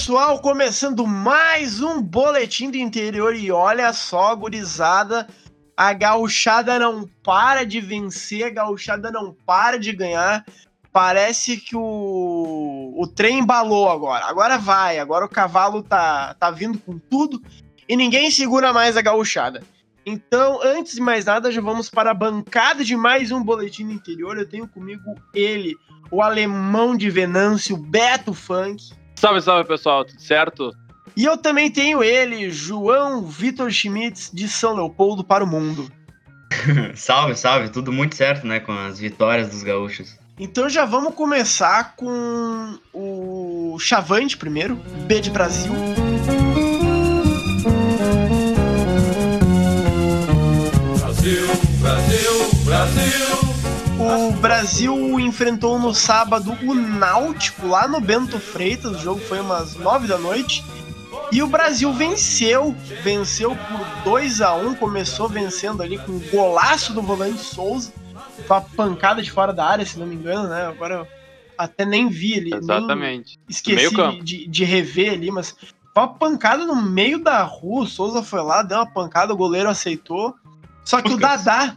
pessoal, começando mais um boletim do interior e olha só, gurizada, a gauchada não para de vencer, a gauchada não para de ganhar. Parece que o, o trem embalou agora. Agora vai, agora o cavalo tá, tá vindo com tudo e ninguém segura mais a gauchada. Então, antes de mais nada, já vamos para a bancada de mais um boletim do interior. Eu tenho comigo ele, o alemão de Venâncio, Beto Funk. Salve, salve pessoal, tudo certo? E eu também tenho ele, João Vitor Schmitz, de São Leopoldo para o mundo. salve, salve, tudo muito certo, né, com as vitórias dos gaúchos. Então já vamos começar com o Chavante primeiro, B de Brasil. Brasil enfrentou no sábado o Náutico lá no Bento Freitas. O jogo foi umas nove da noite. E o Brasil venceu, venceu por 2 a 1 começou vencendo ali com um golaço do volante Souza. Foi uma pancada de fora da área, se não me engano, né? Agora eu até nem vi ali. Exatamente. esqueci de, de, rever ali, mas foi uma pancada no meio da rua. O Souza foi lá, deu uma pancada, o goleiro aceitou. Só que o Dadá,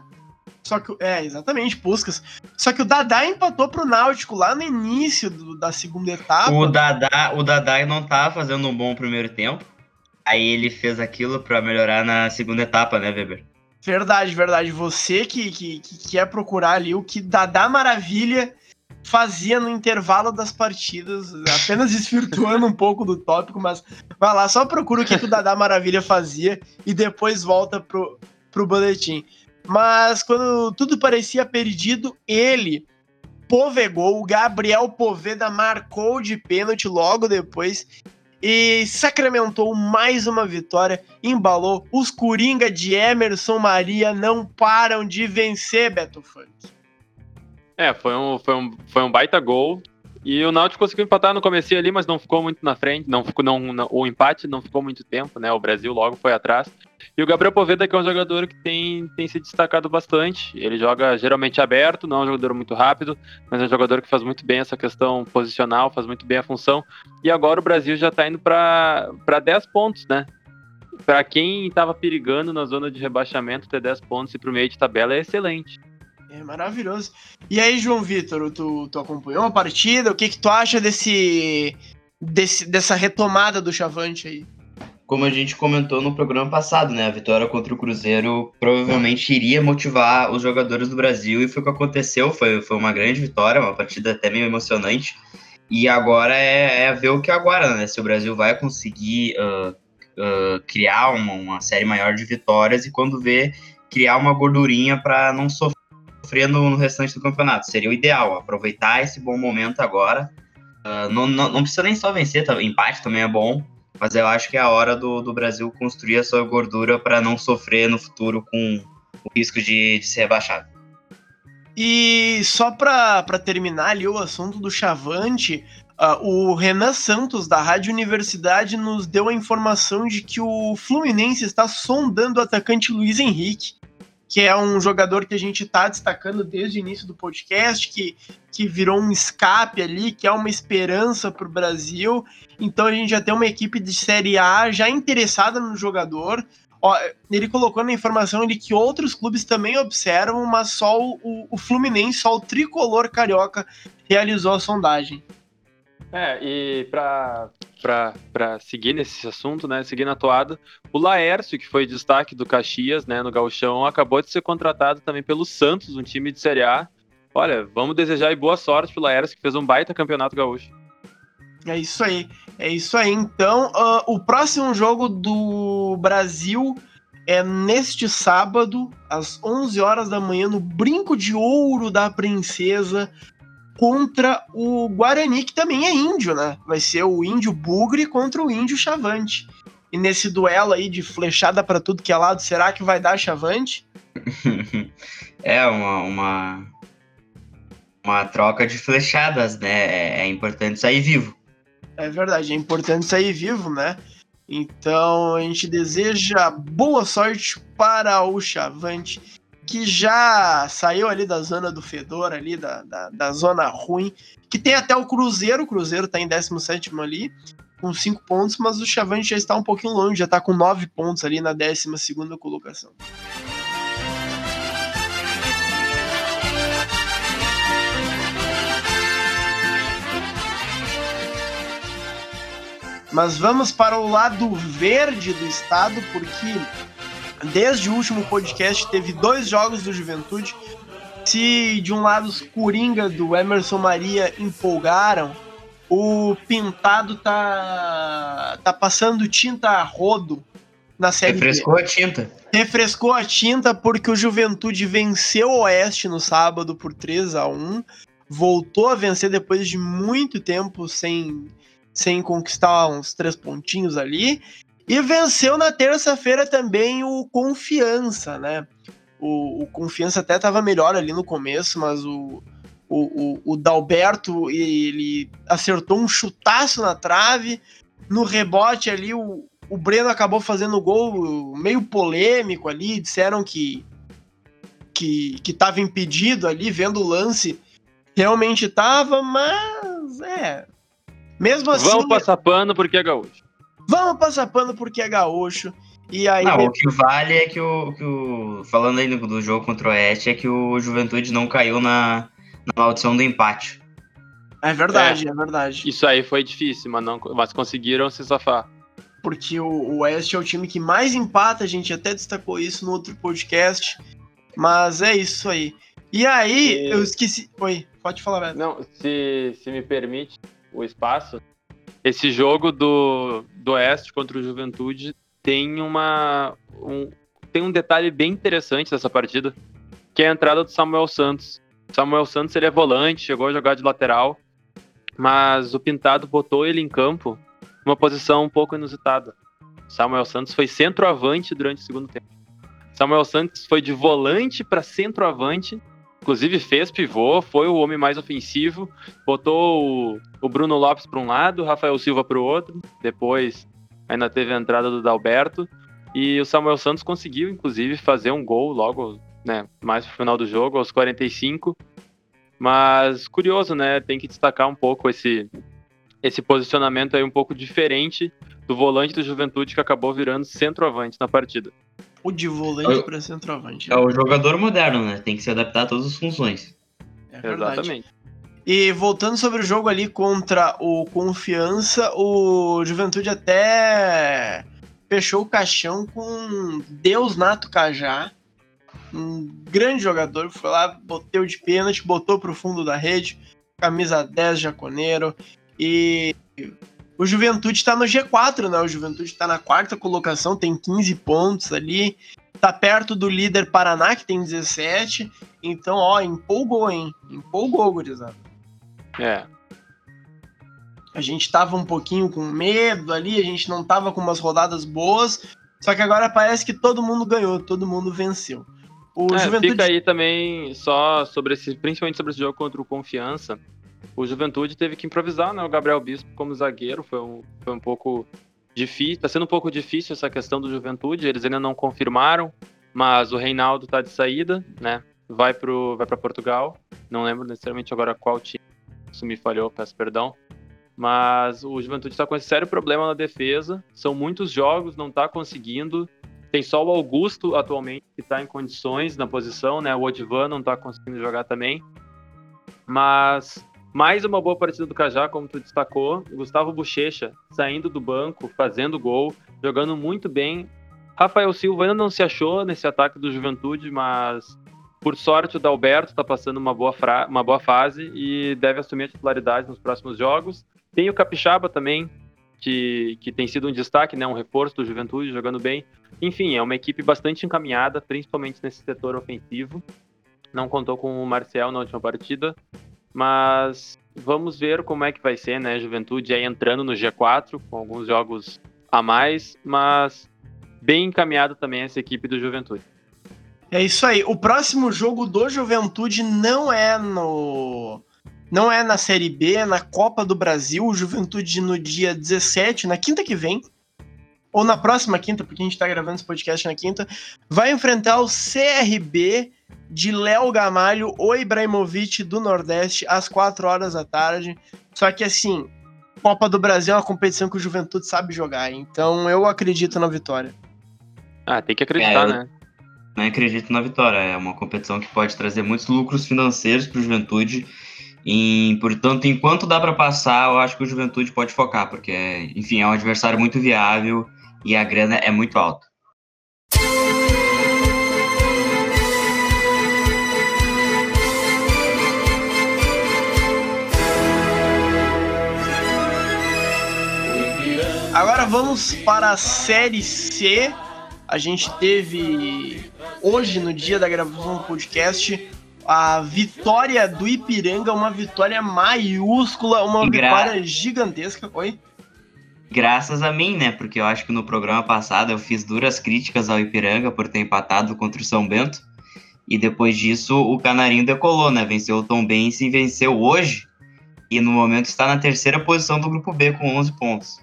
só que, é, exatamente, Puskas. Só que o Dadá empatou pro Náutico lá no início do, da segunda etapa. O Dadá, o Dadá não tava fazendo um bom primeiro tempo. Aí ele fez aquilo para melhorar na segunda etapa, né, Weber? Verdade, verdade. Você que, que, que quer procurar ali o que Dadá Maravilha fazia no intervalo das partidas, apenas desvirtuando um pouco do tópico, mas vai lá, só procura o que, que o Dadá Maravilha fazia e depois volta pro, pro boletim. Mas quando tudo parecia perdido, ele povegou, o Gabriel Poveda marcou de pênalti logo depois e sacramentou mais uma vitória, embalou. Os Coringa de Emerson Maria não param de vencer, Beto Funk. É, foi um, foi um, foi um baita gol. E o Náutico conseguiu empatar no começo ali, mas não ficou muito na frente, não ficou não, não, o empate não ficou muito tempo, né? O Brasil logo foi atrás. E o Gabriel Poveda que é um jogador que tem, tem se destacado bastante. Ele joga geralmente aberto, não é um jogador muito rápido, mas é um jogador que faz muito bem essa questão posicional, faz muito bem a função. E agora o Brasil já está indo para 10 pontos, né? Para quem estava perigando na zona de rebaixamento, ter 10 pontos e para o meio de tabela é excelente. É maravilhoso. E aí, João Vitor, tu, tu acompanhou a partida? O que, que tu acha desse, desse, dessa retomada do Chavante aí? Como a gente comentou no programa passado, né? A vitória contra o Cruzeiro provavelmente iria motivar os jogadores do Brasil e foi o que aconteceu. Foi, foi uma grande vitória, uma partida até meio emocionante. E agora é, é ver o que agora, né? Se o Brasil vai conseguir uh, uh, criar uma, uma série maior de vitórias e quando vê criar uma gordurinha para não sofrer sofrendo no restante do campeonato. Seria o ideal, aproveitar esse bom momento agora. Uh, não, não, não, precisa nem só vencer, tá? empate também é bom, mas eu acho que é a hora do, do Brasil construir a sua gordura para não sofrer no futuro com o risco de, de ser rebaixado. E só para terminar ali o assunto do Chavante, uh, o Renan Santos, da Rádio Universidade, nos deu a informação de que o Fluminense está sondando o atacante Luiz Henrique que é um jogador que a gente está destacando desde o início do podcast, que, que virou um escape ali, que é uma esperança para o Brasil. Então a gente já tem uma equipe de Série A já interessada no jogador. Ó, ele colocou na informação de que outros clubes também observam, mas só o, o Fluminense, só o tricolor carioca realizou a sondagem. É, e para para seguir nesse assunto, né, seguir na toada, o Laércio, que foi destaque do Caxias, né, no Gauchão, acabou de ser contratado também pelo Santos, um time de Série A. Olha, vamos desejar boa sorte pro Laércio, que fez um baita campeonato gaúcho. É isso aí, é isso aí. Então, uh, o próximo jogo do Brasil é neste sábado, às 11 horas da manhã, no Brinco de Ouro da Princesa, contra o Guarani, que também é índio, né? Vai ser o índio Bugre contra o índio Chavante. E nesse duelo aí de flechada para tudo que é lado, será que vai dar Chavante? é uma, uma, uma troca de flechadas, né? É, é importante sair vivo. É verdade, é importante sair vivo, né? Então a gente deseja boa sorte para o Chavante que já saiu ali da zona do fedor, ali da, da, da zona ruim, que tem até o Cruzeiro, o Cruzeiro tá em 17 ali. com cinco pontos, mas o Chavante já está um pouquinho longe, já está com nove pontos ali na 12 segunda colocação. Mas vamos para o lado verde do estado, porque desde o último podcast teve dois jogos do Juventude. Se de um lado os Coringa do Emerson Maria empolgaram, o Pintado tá, tá passando tinta a rodo na série Refrescou B. a tinta. Refrescou a tinta porque o Juventude venceu o Oeste no sábado por 3 a 1 Voltou a vencer depois de muito tempo sem sem conquistar uns três pontinhos ali. E venceu na terça-feira também o Confiança, né? O, o Confiança até estava melhor ali no começo, mas o, o, o, o Dalberto ele acertou um chutaço na trave. No rebote ali, o, o Breno acabou fazendo gol meio polêmico ali. Disseram que que estava impedido ali, vendo o lance. Realmente estava, mas é, mesmo assim. Vamos passar pano porque é gaúcho. Vamos passar pano porque é gaúcho. E aí. Não, o que vale é que o, que o. Falando aí do jogo contra o Oeste, é que o Juventude não caiu na, na maldição do empate. É verdade, é, é verdade. Isso aí foi difícil, mas, não, mas conseguiram se safar. Porque o, o Oeste é o time que mais empata, a gente até destacou isso no outro podcast. Mas é isso aí. E aí, e... eu esqueci. Oi, pode falar, velho. Não, se, se me permite, o espaço, esse jogo do, do Oeste contra o Juventude tem uma um, tem um detalhe bem interessante dessa partida, que é a entrada do Samuel Santos. Samuel Santos ele é volante, chegou a jogar de lateral, mas o Pintado botou ele em campo numa posição um pouco inusitada. Samuel Santos foi centroavante durante o segundo tempo. Samuel Santos foi de volante para centroavante Inclusive fez pivô, foi o homem mais ofensivo, botou o, o Bruno Lopes para um lado, o Rafael Silva para o outro. Depois ainda teve a entrada do Dalberto e o Samuel Santos conseguiu, inclusive, fazer um gol logo, né, mais pro final do jogo, aos 45. Mas curioso, né? Tem que destacar um pouco esse esse posicionamento aí um pouco diferente do volante do Juventude que acabou virando centroavante na partida. O de volante é, para centroavante. É o jogador moderno, né? Tem que se adaptar a todas as funções. É Exatamente. E voltando sobre o jogo ali contra o Confiança, o Juventude até fechou o caixão com Deus Nato Cajá. Um grande jogador, foi lá, boteu de pênalti, botou pro fundo da rede, camisa 10 jaconeiro. E o Juventude está no G4, né? O Juventude está na quarta colocação, tem 15 pontos ali. Tá perto do líder Paraná, que tem 17. Então, ó, empolgou, hein? Empolgou, gurizada. É. A gente tava um pouquinho com medo ali, a gente não tava com umas rodadas boas. Só que agora parece que todo mundo ganhou, todo mundo venceu. O é, Juventude... Fica aí também só sobre esse, principalmente sobre esse jogo contra o Confiança o Juventude teve que improvisar, né? O Gabriel Bispo como zagueiro foi um, foi um pouco difícil, tá sendo um pouco difícil essa questão do Juventude, eles ainda não confirmaram, mas o Reinaldo tá de saída, né? Vai pro vai para Portugal. Não lembro necessariamente agora qual time. Isso me falhou, peço perdão. Mas o Juventude está com esse sério problema na defesa. São muitos jogos, não está conseguindo. Tem só o Augusto atualmente que está em condições na posição, né? O Odivan não está conseguindo jogar também. Mas mais uma boa partida do Cajá, como tu destacou. Gustavo Bochecha saindo do banco, fazendo gol, jogando muito bem. Rafael Silva ainda não se achou nesse ataque do Juventude, mas por sorte o Dalberto está passando uma boa, uma boa fase e deve assumir a titularidade nos próximos jogos. Tem o Capixaba também, que, que tem sido um destaque, né, um reforço do Juventude, jogando bem. Enfim, é uma equipe bastante encaminhada, principalmente nesse setor ofensivo. Não contou com o Marcel na última partida, mas vamos ver como é que vai ser, né? Juventude aí entrando no G4 com alguns jogos a mais, mas bem encaminhado também essa equipe do Juventude. É isso aí. O próximo jogo do Juventude não é no não é na Série B, é na Copa do Brasil. O Juventude no dia 17, na quinta que vem, ou na próxima quinta, porque a gente tá gravando esse podcast na quinta, vai enfrentar o CRB de Léo Gamalho ou Ibrahimovic do Nordeste às 4 horas da tarde. Só que assim, Copa do Brasil é uma competição que o Juventude sabe jogar, então eu acredito na vitória. Ah, tem que acreditar, É, né? Não acredito na vitória. É uma competição que pode trazer muitos lucros financeiros para o Juventude. E, portanto, enquanto dá para passar, eu acho que o Juventude pode focar, porque, enfim, é um adversário muito viável e a grana é muito alta. Agora vamos para a Série C. A gente teve hoje, no dia da gravação do podcast, a vitória do Ipiranga, uma vitória maiúscula, uma Gra- vitória gigantesca. Oi? Graças a mim, né? Porque eu acho que no programa passado eu fiz duras críticas ao Ipiranga por ter empatado contra o São Bento. E depois disso, o Canarinho decolou, né? Venceu o Tom Bense e venceu hoje. E no momento está na terceira posição do grupo B com 11 pontos.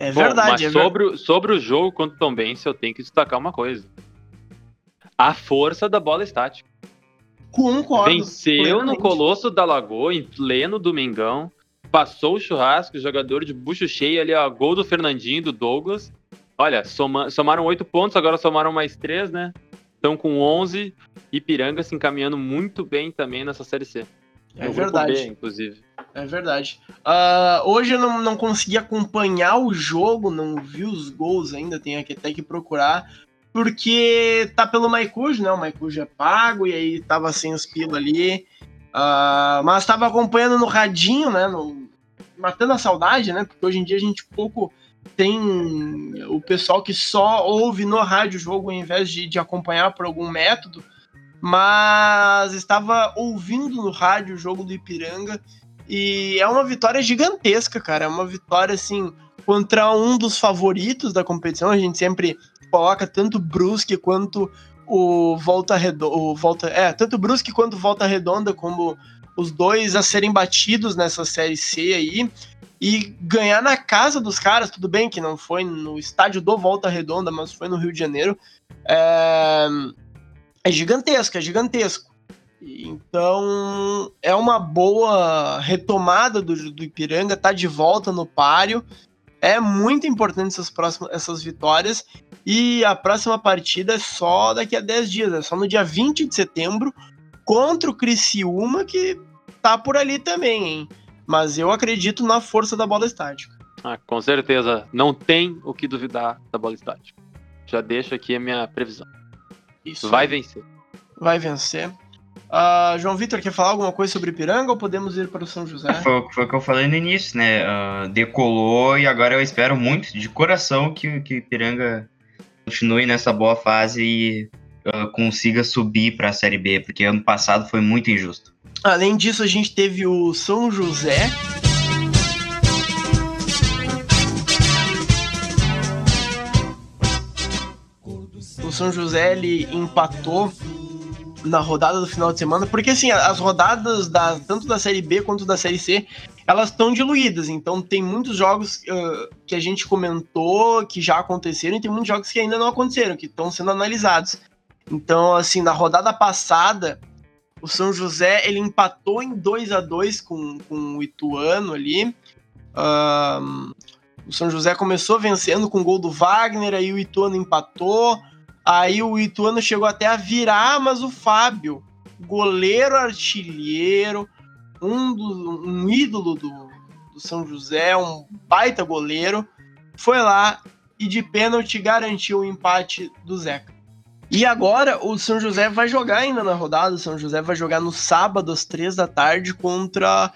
É Bom, verdade, mas é verdade. sobre, o- sobre o jogo contra o Tom Bense, eu tenho que destacar uma coisa. A força da bola estática. Concordo. Venceu no. Colosso da Lagoa, em pleno domingão. Passou o churrasco, jogador de bucho cheio ali, ó. Gol do Fernandinho, do Douglas. Olha, soma- somaram oito pontos, agora somaram mais três, né? Estão com 11. Ipiranga se encaminhando muito bem também nessa Série C. É verdade. B, inclusive. É verdade. Ah, hoje eu não, não consegui acompanhar o jogo, não vi os gols ainda, tenho que até que procurar, porque tá pelo Maicujo, né? O Maicujo é pago e aí tava sem os pila ali. Ah, mas tava acompanhando no radinho, né? no- matando a saudade, né? Porque hoje em dia a gente pouco tem o pessoal que só ouve no rádio o jogo ao invés de, de acompanhar por algum método. Mas estava ouvindo no rádio o jogo do Ipiranga e é uma vitória gigantesca, cara. É uma vitória, assim, contra um dos favoritos da competição. A gente sempre coloca tanto Brusque quanto o Volta Redonda. O Volta, é, tanto Brusque quanto Volta Redonda como os dois a serem batidos nessa Série C aí. E ganhar na casa dos caras, tudo bem que não foi no estádio do Volta Redonda, mas foi no Rio de Janeiro. É, é gigantesco, é gigantesco. Então, é uma boa retomada do, do Ipiranga, tá de volta no páreo. É muito importante essas, próximas, essas vitórias. E a próxima partida é só daqui a 10 dias, é só no dia 20 de setembro, contra o Criciúma, que tá por ali também, hein? Mas eu acredito na força da bola estática. Ah, com certeza. Não tem o que duvidar da bola estática. Já deixo aqui a minha previsão. Isso Vai vencer. Vai vencer. Ah, João Vitor, quer falar alguma coisa sobre Ipiranga ou podemos ir para o São José? Foi, foi o que eu falei no início, né? Ah, decolou e agora eu espero muito, de coração, que, que o Ipiranga continue nessa boa fase e ah, consiga subir para a Série B, porque ano passado foi muito injusto. Além disso, a gente teve o São José. O São José ele empatou na rodada do final de semana, porque assim, as rodadas da, tanto da Série B quanto da Série C, elas estão diluídas, então tem muitos jogos ah, que a gente comentou que já aconteceram e tem muitos jogos que ainda não aconteceram, que estão sendo analisados. Então, assim, na rodada passada, o São José ele empatou em 2 a 2 com, com o Ituano ali. Ahn, o São José começou vencendo com o gol do Wagner, aí o Ituano empatou. Aí o Ituano chegou até a virar, mas o Fábio, goleiro artilheiro, um, do- um ídolo do, do São José, um baita goleiro, foi lá e de pênalti garantiu o empate do Zeca. E agora o São José vai jogar ainda na rodada. O São José vai jogar no sábado às três da tarde contra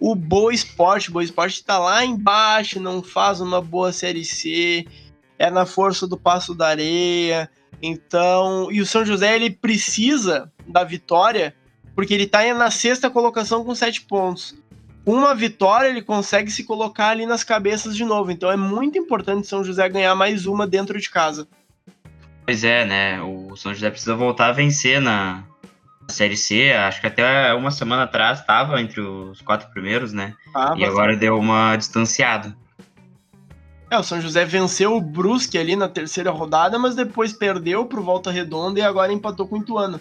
o Boa Esporte. O Boa Esporte tá lá embaixo, não faz uma boa Série C, é na força do Passo da Areia. Então, e o São José ele precisa da vitória porque ele tá na sexta colocação com sete pontos. Uma vitória ele consegue se colocar ali nas cabeças de novo. Então é muito importante o São José ganhar mais uma dentro de casa. Pois é, né? O São José precisa voltar a vencer na Série C. Acho que até uma semana atrás estava entre os quatro primeiros, né? Tá? E agora deu uma distanciada. É, o São José venceu o Brusque ali na terceira rodada, mas depois perdeu pro Volta Redonda e agora empatou com o Ituano.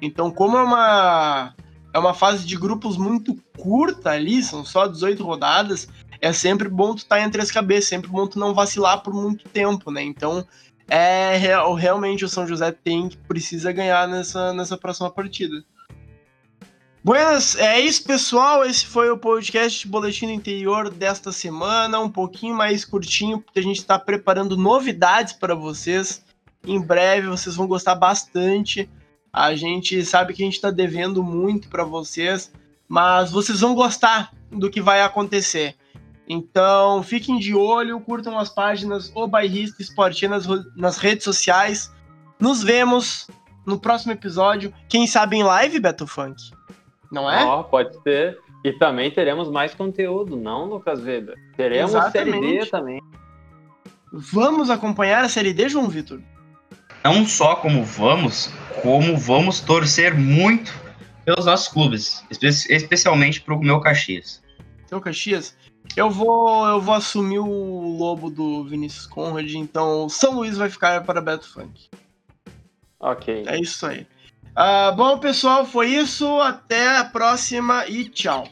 Então, como é uma é uma fase de grupos muito curta ali, são só 18 rodadas, é sempre bom tu estar tá entre as cabeças, sempre bom tu não vacilar por muito tempo, né? Então, é real, realmente o São José tem que precisa ganhar nessa, nessa próxima partida. Buenas, é isso, pessoal. Esse foi o podcast Boletim do Interior desta semana, um pouquinho mais curtinho, porque a gente está preparando novidades para vocês. Em breve vocês vão gostar bastante. A gente sabe que a gente está devendo muito para vocês, mas vocês vão gostar do que vai acontecer. Então, fiquem de olho, curtam as páginas O Bairrista Esportivo nas, nas redes sociais. Nos vemos no próximo episódio. Quem sabe em live, Beto Funk? Não é? Oh, pode ser. E também teremos mais conteúdo, não, Lucas Weber? Teremos Exatamente. Série D também. Vamos acompanhar a Série D, João Vitor? Não só como vamos, como vamos torcer muito pelos nossos clubes, especialmente para o meu Caxias. Teu Caxias? Eu vou, eu vou assumir o lobo do Vinícius Conrad, então São Luís vai ficar para Beto Funk. Ok. É isso aí. Uh, bom, pessoal, foi isso. Até a próxima e tchau.